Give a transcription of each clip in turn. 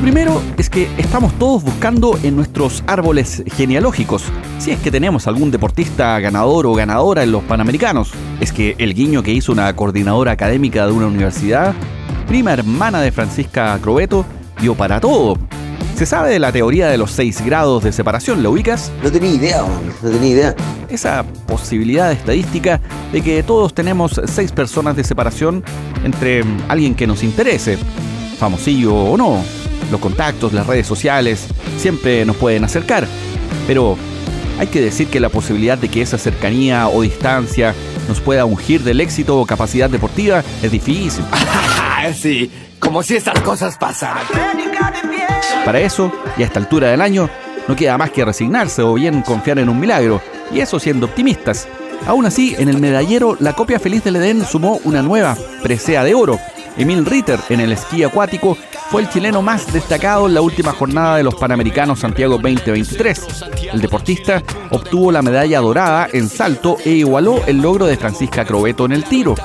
Lo primero es que estamos todos buscando en nuestros árboles genealógicos si es que tenemos algún deportista ganador o ganadora en los Panamericanos. Es que el guiño que hizo una coordinadora académica de una universidad, prima hermana de Francisca Crobeto, dio para todo. ¿Se sabe de la teoría de los seis grados de separación? ¿La ubicas? No tenía idea, no tenía idea. Esa posibilidad estadística de que todos tenemos seis personas de separación entre alguien que nos interese, famosillo o no los contactos, las redes sociales, siempre nos pueden acercar. Pero hay que decir que la posibilidad de que esa cercanía o distancia nos pueda ungir del éxito o capacidad deportiva es difícil. sí, como si estas cosas pasaran. Para eso, y a esta altura del año, no queda más que resignarse o bien confiar en un milagro, y eso siendo optimistas. Aún así, en el medallero, la copia feliz del Edén sumó una nueva presea de oro. Emil Ritter en el esquí acuático fue el chileno más destacado en la última jornada de los Panamericanos Santiago 2023. El deportista obtuvo la medalla dorada en salto e igualó el logro de Francisca Crobeto en el tiro.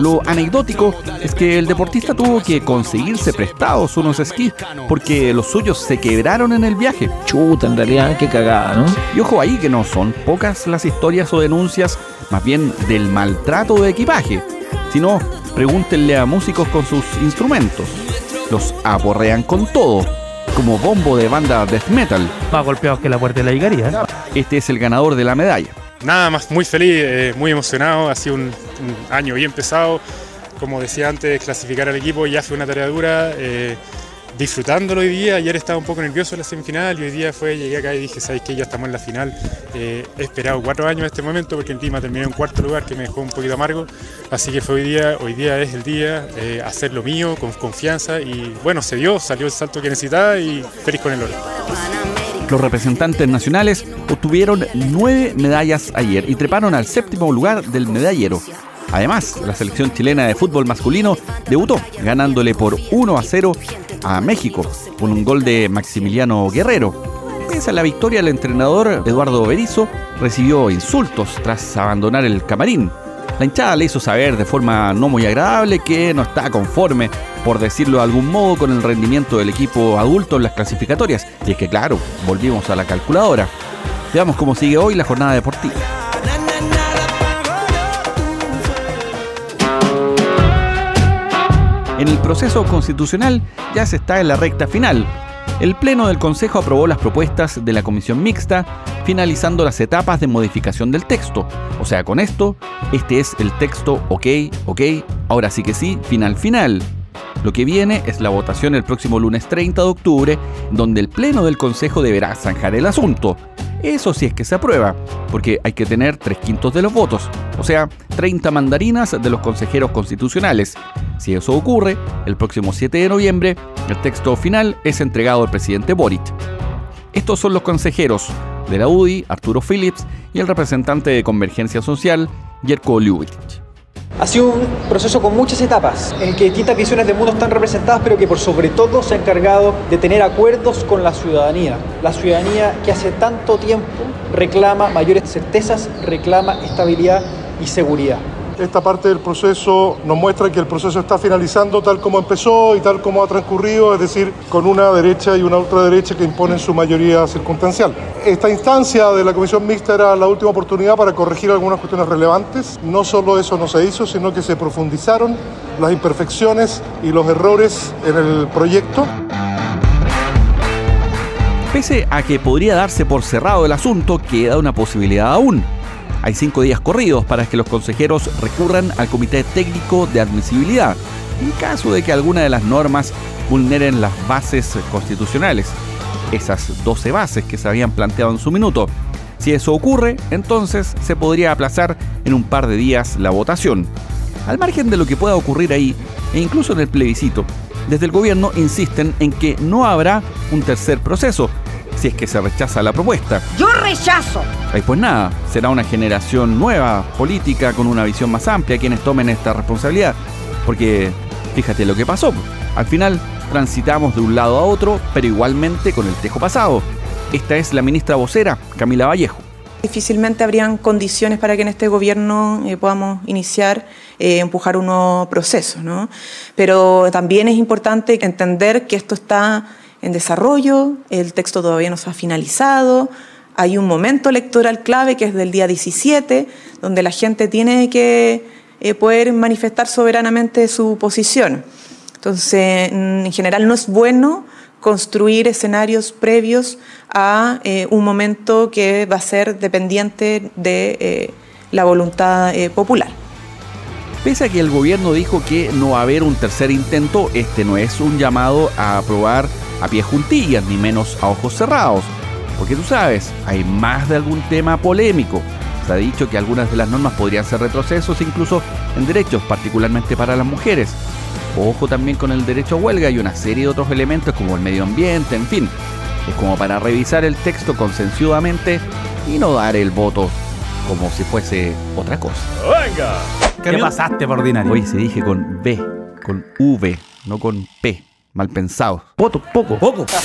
Lo anecdótico es que el deportista tuvo que conseguirse prestados unos esquís porque los suyos se quebraron en el viaje. Chuta, en realidad, qué cagada, ¿no? Y ojo ahí que no son pocas las historias o denuncias, más bien del maltrato de equipaje. Si no, pregúntenle a músicos con sus instrumentos los aborrean con todo, como bombo de banda death metal. Más golpeados que la puerta de la higaría. Este es el ganador de la medalla. Nada más, muy feliz, eh, muy emocionado, ha sido un, año bien pesado. Como decía antes, clasificar al equipo ya fue una tarea dura. Eh, disfrutándolo hoy día. Ayer estaba un poco nervioso en la semifinal y hoy día fue, llegué acá y dije, ¿sabes qué? Ya estamos en la final. Eh, he esperado cuatro años este momento porque encima terminé en cuarto lugar que me dejó un poquito amargo. Así que fue hoy día, hoy día es el día, eh, hacer lo mío con confianza y bueno, se dio, salió el salto que necesitaba y feliz con el oro. Los representantes nacionales obtuvieron nueve medallas ayer y treparon al séptimo lugar del medallero. Además, la selección chilena de fútbol masculino debutó ganándole por 1 a 0 a México con un gol de Maximiliano Guerrero. Pese a la victoria, el entrenador Eduardo Berizzo recibió insultos tras abandonar el camarín. La hinchada le hizo saber de forma no muy agradable que no está conforme, por decirlo de algún modo, con el rendimiento del equipo adulto en las clasificatorias. Y es que, claro, volvimos a la calculadora. Veamos cómo sigue hoy la jornada deportiva. En el proceso constitucional ya se está en la recta final. El Pleno del Consejo aprobó las propuestas de la Comisión Mixta, finalizando las etapas de modificación del texto. O sea, con esto, este es el texto ok, ok, ahora sí que sí, final final. Lo que viene es la votación el próximo lunes 30 de octubre, donde el Pleno del Consejo deberá zanjar el asunto. Eso sí es que se aprueba, porque hay que tener tres quintos de los votos, o sea, 30 mandarinas de los consejeros constitucionales. Si eso ocurre, el próximo 7 de noviembre, el texto final es entregado al presidente Boric. Estos son los consejeros de la UDI, Arturo Phillips, y el representante de Convergencia Social, Jerko Ljubicic. Ha sido un proceso con muchas etapas, en que distintas visiones del mundo están representadas, pero que por sobre todo se ha encargado de tener acuerdos con la ciudadanía. La ciudadanía que hace tanto tiempo reclama mayores certezas, reclama estabilidad y seguridad. Esta parte del proceso nos muestra que el proceso está finalizando tal como empezó y tal como ha transcurrido, es decir, con una derecha y una ultraderecha que imponen su mayoría circunstancial. Esta instancia de la Comisión Mixta era la última oportunidad para corregir algunas cuestiones relevantes. No solo eso no se hizo, sino que se profundizaron las imperfecciones y los errores en el proyecto. Pese a que podría darse por cerrado el asunto, queda una posibilidad aún hay cinco días corridos para que los consejeros recurran al Comité Técnico de Admisibilidad en caso de que alguna de las normas vulneren las bases constitucionales, esas 12 bases que se habían planteado en su minuto. Si eso ocurre, entonces se podría aplazar en un par de días la votación. Al margen de lo que pueda ocurrir ahí, e incluso en el plebiscito, desde el gobierno insisten en que no habrá un tercer proceso, si es que se rechaza la propuesta. ¡Yo rechazo! Y pues nada, será una generación nueva, política, con una visión más amplia, quienes tomen esta responsabilidad. Porque Fíjate lo que pasó. Al final transitamos de un lado a otro, pero igualmente con el tejo pasado. Esta es la ministra vocera, Camila Vallejo. Difícilmente habrían condiciones para que en este gobierno eh, podamos iniciar, eh, empujar un nuevo proceso, ¿no? Pero también es importante entender que esto está en desarrollo, el texto todavía no se ha finalizado, hay un momento electoral clave que es del día 17, donde la gente tiene que eh, poder manifestar soberanamente su posición. Entonces, en general no es bueno construir escenarios previos a eh, un momento que va a ser dependiente de eh, la voluntad popular. Pese a que el gobierno dijo que no va a haber un tercer intento, este no es un llamado a aprobar a pie juntillas, ni menos a ojos cerrados. Porque tú sabes, hay más de algún tema polémico. Se ha dicho que algunas de las normas podrían ser retrocesos incluso en derechos, particularmente para las mujeres. Ojo también con el derecho a huelga y una serie de otros elementos como el medio ambiente, en fin. Es como para revisar el texto consensuadamente y no dar el voto como si fuese otra cosa. ¡Venga! ¿Qué pasaste por ordinario? Hoy se dije con B, con V, no con P. Mal pensado. Poco, poco, poco.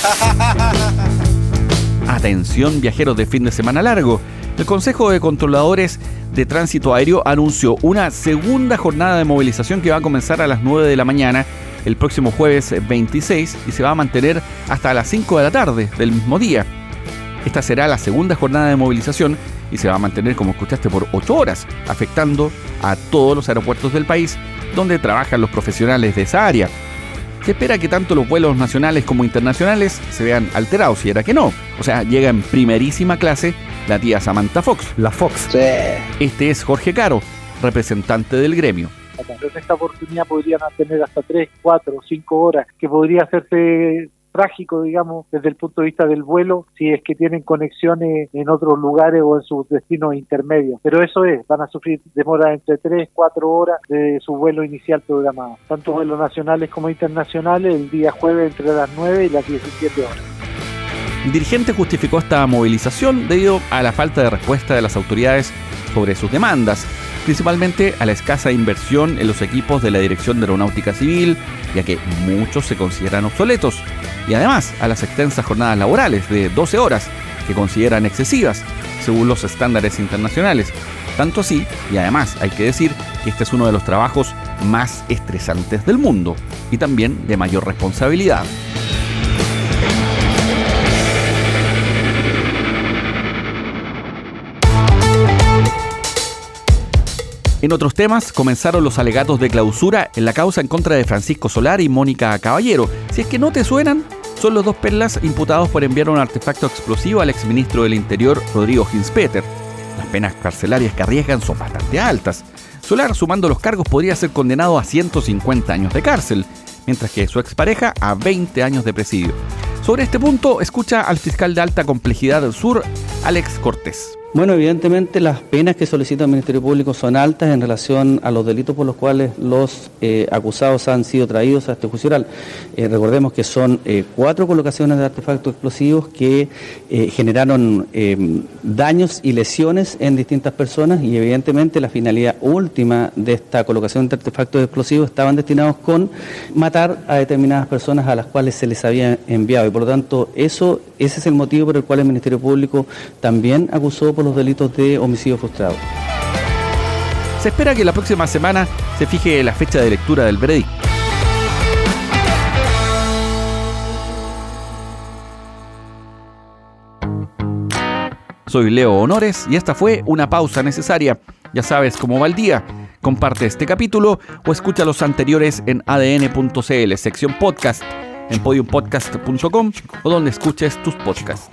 Atención viajeros de fin de semana largo. El Consejo de Controladores de Tránsito Aéreo anunció una segunda jornada de movilización que va a comenzar a las 9 de la mañana el próximo jueves 26 y se va a mantener hasta las 5 de la tarde del mismo día. Esta será la segunda jornada de movilización y se va a mantener, como escuchaste, por 8 horas, afectando a todos los aeropuertos del país donde trabajan los profesionales de esa área. Se espera que tanto los vuelos nacionales como internacionales se vean alterados y era que no. O sea, llega en primerísima clase la tía Samantha Fox. La Fox. Este es Jorge Caro, representante del gremio. En esta oportunidad podrían tener hasta 3, 4, 5 horas, que podría hacerse trágico, digamos, desde el punto de vista del vuelo, si es que tienen conexiones en otros lugares o en sus destinos intermedios. Pero eso es, van a sufrir demoras entre 3, 4 horas de su vuelo inicial programado. Tanto vuelos nacionales como internacionales, el día jueves entre las 9 y las 17 horas. Dirigente justificó esta movilización debido a la falta de respuesta de las autoridades sobre sus demandas, principalmente a la escasa inversión en los equipos de la Dirección de Aeronáutica Civil, ya que muchos se consideran obsoletos, y además a las extensas jornadas laborales de 12 horas, que consideran excesivas, según los estándares internacionales. Tanto así, y además hay que decir que este es uno de los trabajos más estresantes del mundo, y también de mayor responsabilidad. En otros temas, comenzaron los alegatos de clausura en la causa en contra de Francisco Solar y Mónica Caballero. Si es que no te suenan, son los dos perlas imputados por enviar un artefacto explosivo al exministro del Interior, Rodrigo Hinspeter. Las penas carcelarias que arriesgan son bastante altas. Solar, sumando los cargos, podría ser condenado a 150 años de cárcel, mientras que su expareja a 20 años de presidio. Sobre este punto, escucha al fiscal de alta complejidad del sur, Alex Cortés. Bueno, evidentemente las penas que solicita el Ministerio Público son altas en relación a los delitos por los cuales los eh, acusados han sido traídos a este juicio oral. Eh, recordemos que son eh, cuatro colocaciones de artefactos explosivos que generaron daños y lesiones en distintas personas y evidentemente la finalidad última de esta colocación de artefactos explosivos estaban destinados con matar a determinadas personas a las cuales se les había enviado y por lo tanto eso, ese es el motivo por el cual el Ministerio Público también acusó los delitos de homicidio frustrado. Se espera que la próxima semana se fije la fecha de lectura del veredicto. Soy Leo Honores y esta fue una pausa necesaria. Ya sabes cómo va el día. Comparte este capítulo o escucha los anteriores en adn.cl, sección podcast, en podiumpodcast.com o donde escuches tus podcasts.